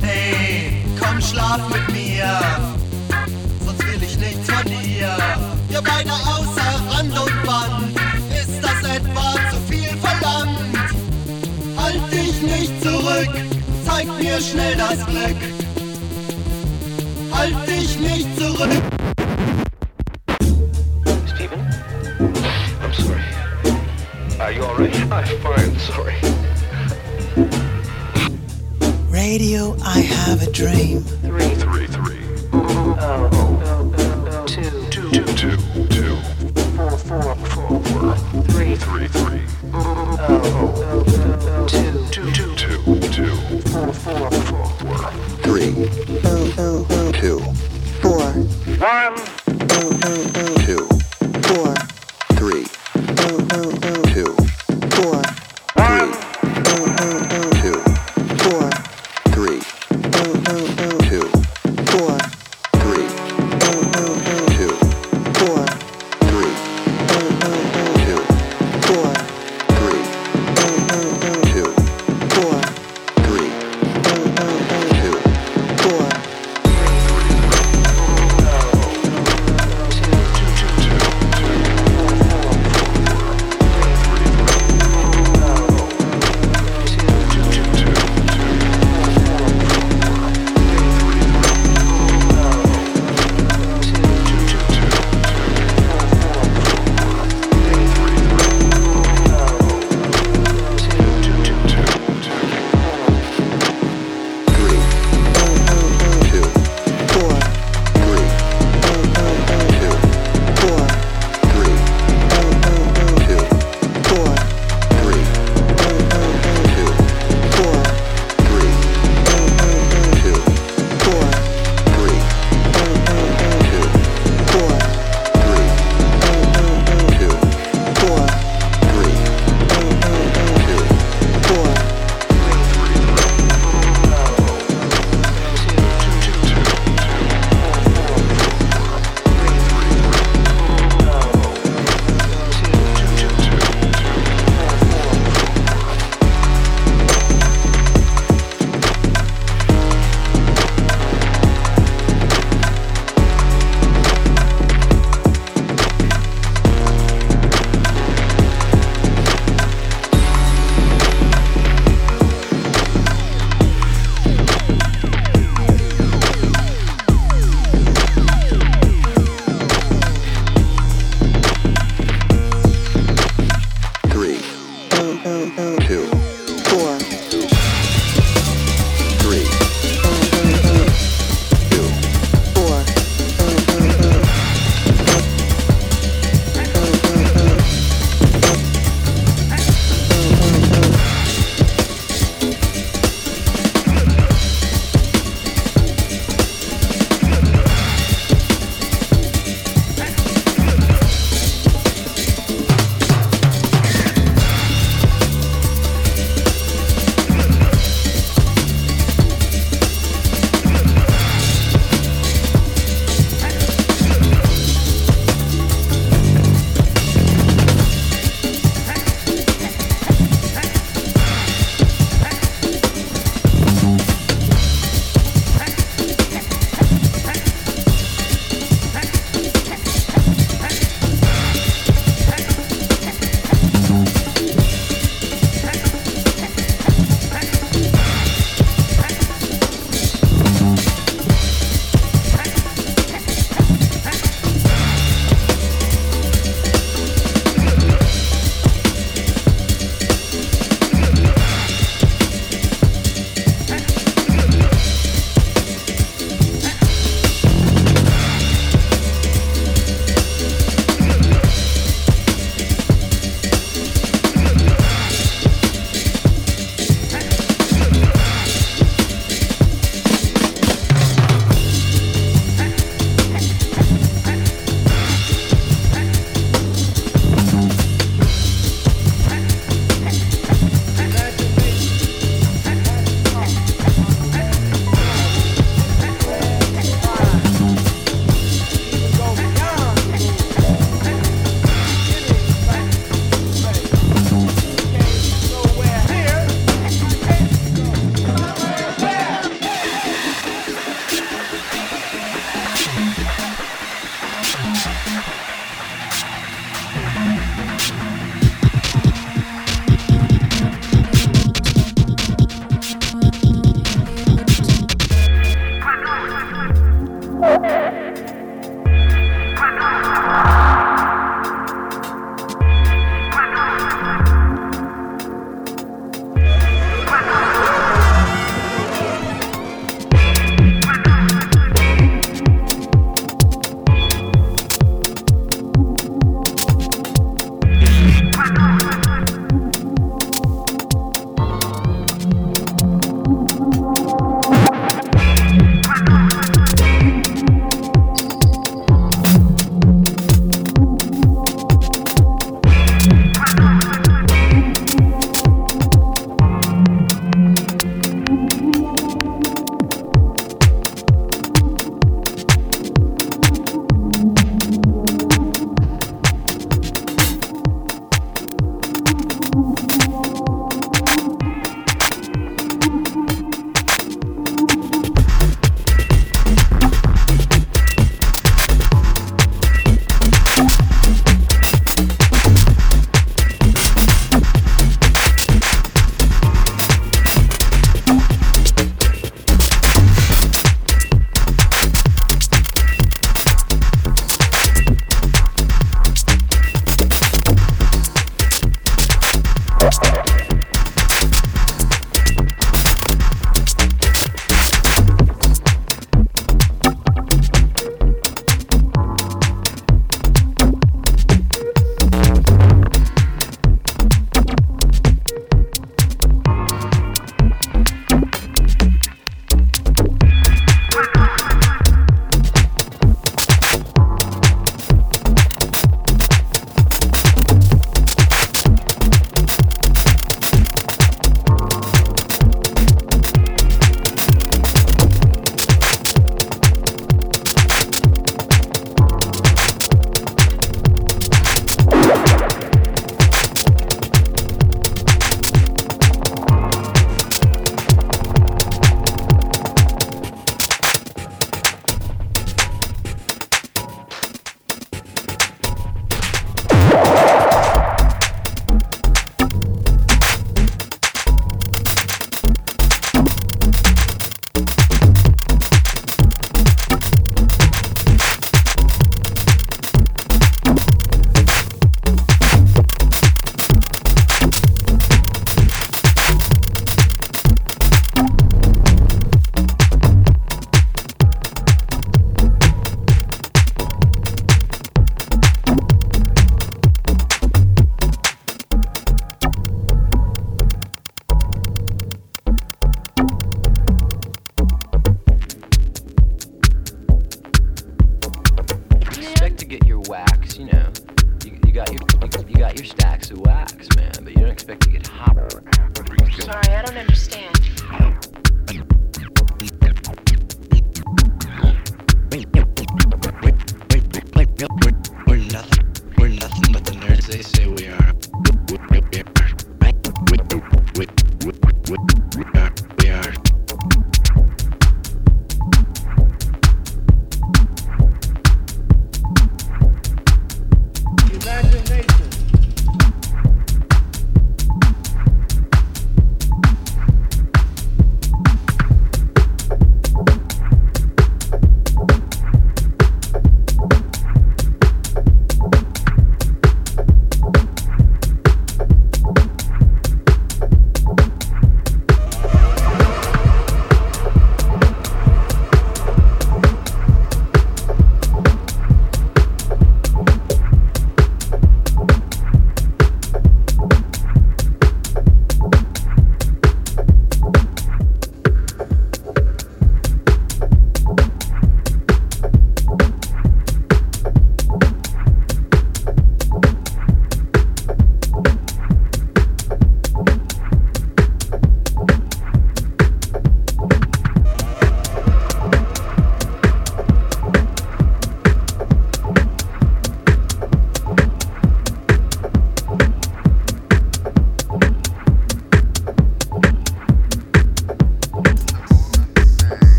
Hey, komm schlaf mit mir, sonst will ich nichts von dir. Wir beide außer Rand und Band, ist das etwa zu viel verlangt? Halt dich nicht zurück, zeig mir schnell das Glück. Halt dich nicht zurück. Dream.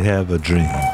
Have a dream.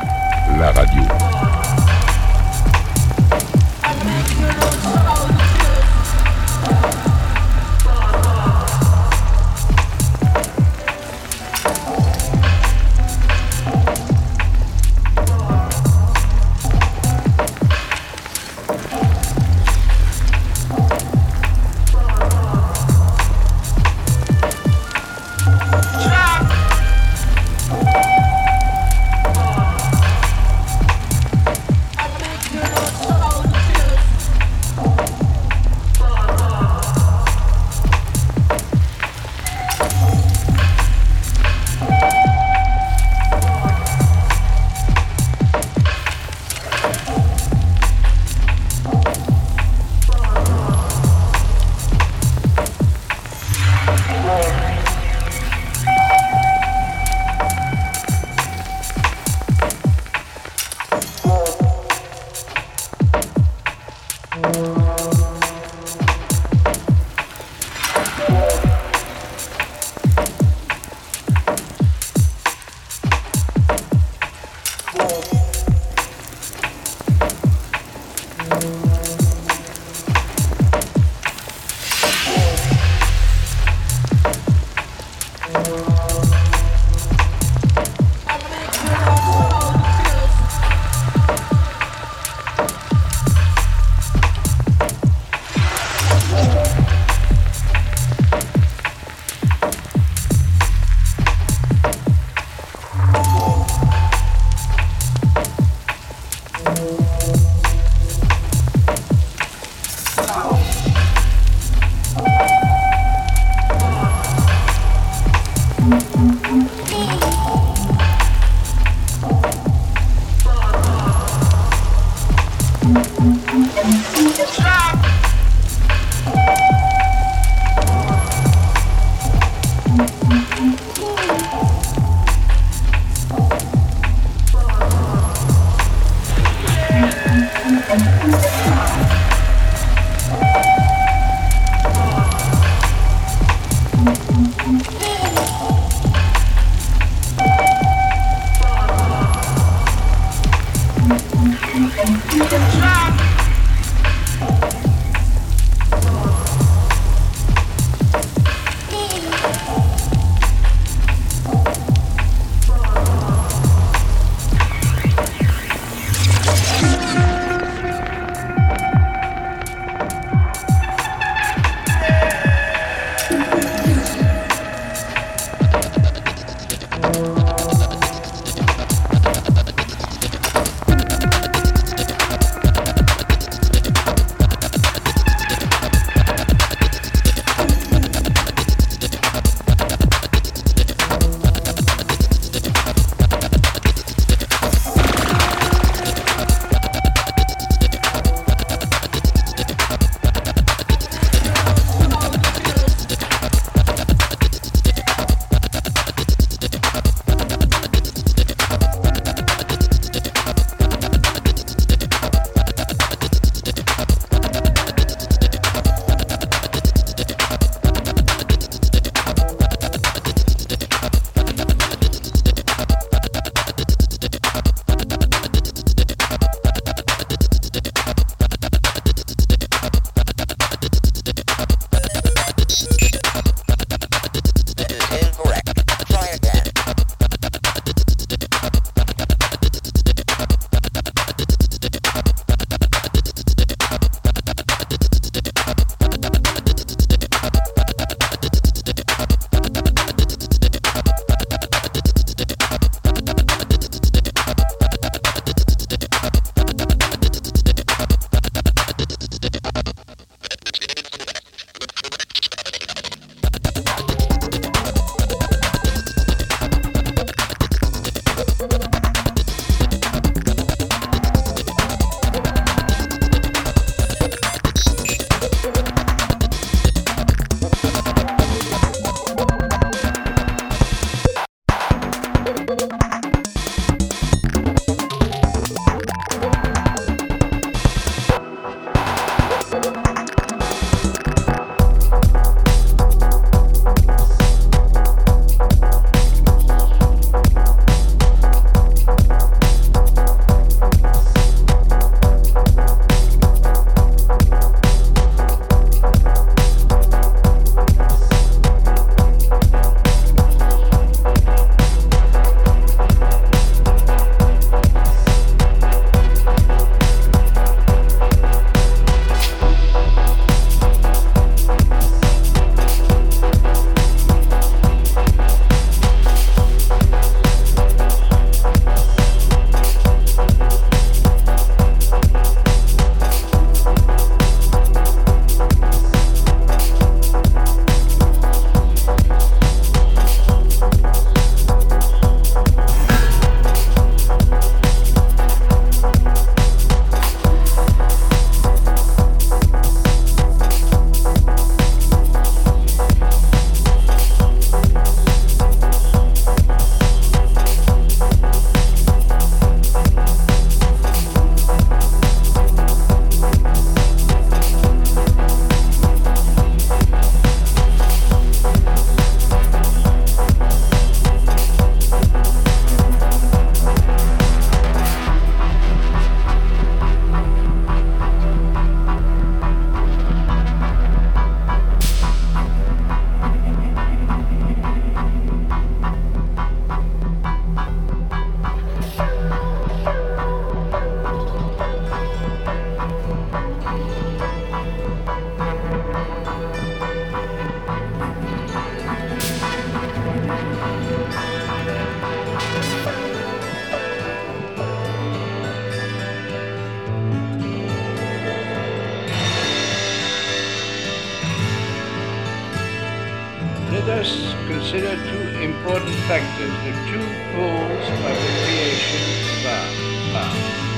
Consider two important factors, the two poles of the creation of art.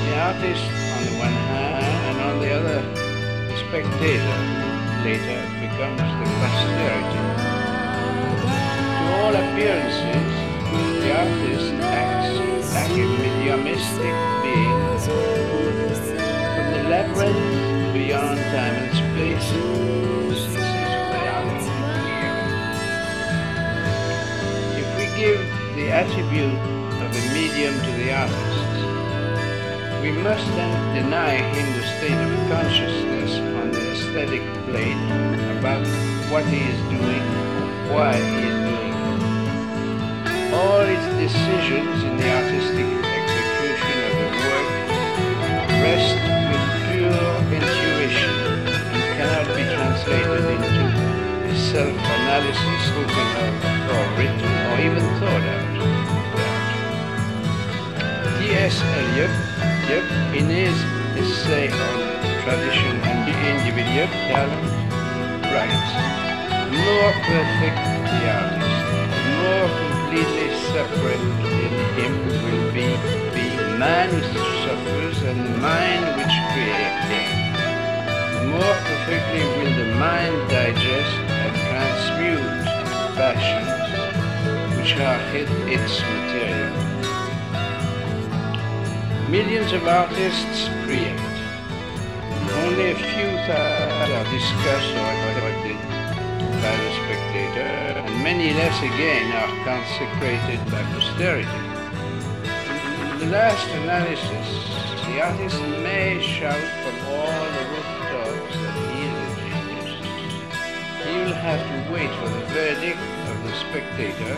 The artist on the one hand, and on the other, the spectator, later becomes the posterity. To all appearances, the artist acts like a mediumistic being from the labyrinth beyond time and space. Attribute of a medium to the artist, we must then deny him the state of consciousness on the aesthetic plane about what he is doing, why he is doing it. All his decisions in the artistic execution of the work rest with pure intuition and cannot be translated into self-analysis spoken of or written or even thought out. T.S. Eliot, Eliot, in his essay on tradition and the individual talent, writes, more perfect the artist, more completely separate in him will be the man who suffers and the mind which creates him. More perfectly will the mind digest and transmute passions which are it- its material. Millions of artists create. Only a few are discussed or collected by the spectator, and many less again are consecrated by posterity. In the last analysis, the artist may shout from all the rooftops that he is a genius. He will have to wait for the verdict of the spectator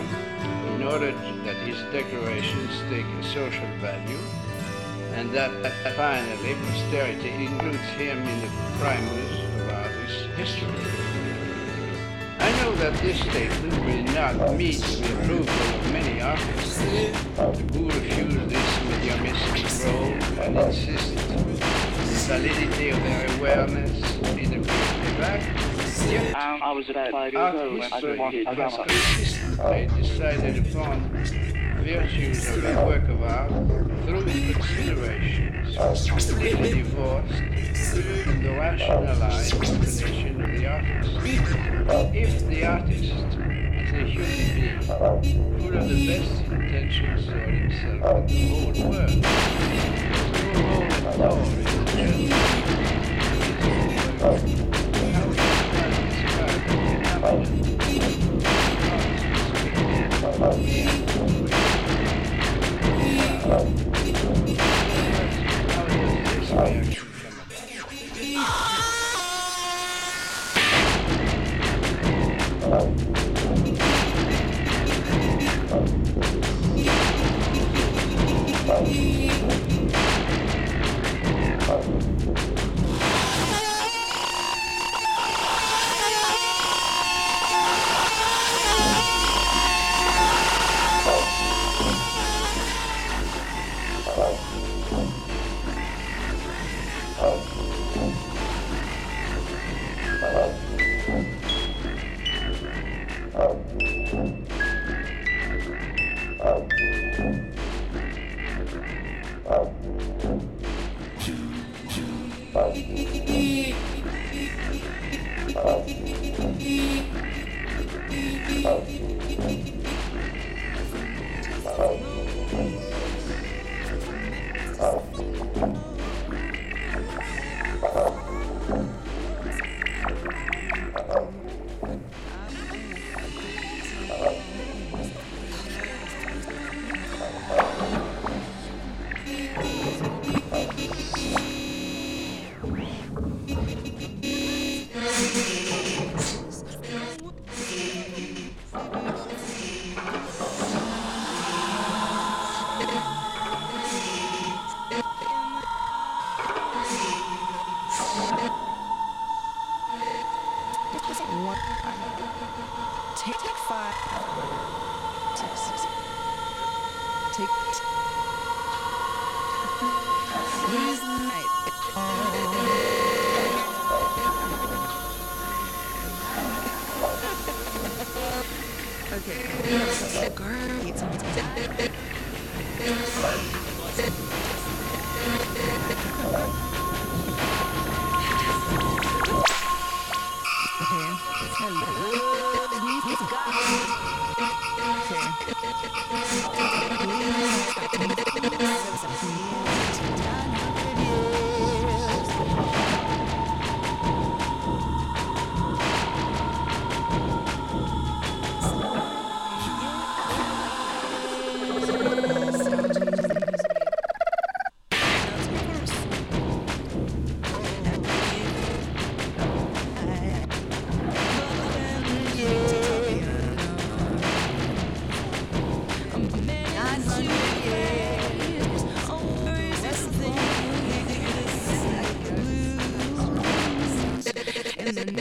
in order that his declarations take a social value and that finally posterity includes him in the primers of artist history. I know that this statement will not meet the approval of many artists who refuse this mediumistic role and insist on the validity of their awareness in the creative act. Yet, I was about five years old when I wanted to has come. consistently decided upon virtues of a work of art through considerations completely divorced from the rationalized definition of the artist. If the artist is a human being full of the best intentions for himself and the whole world, no role at all Take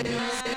I'm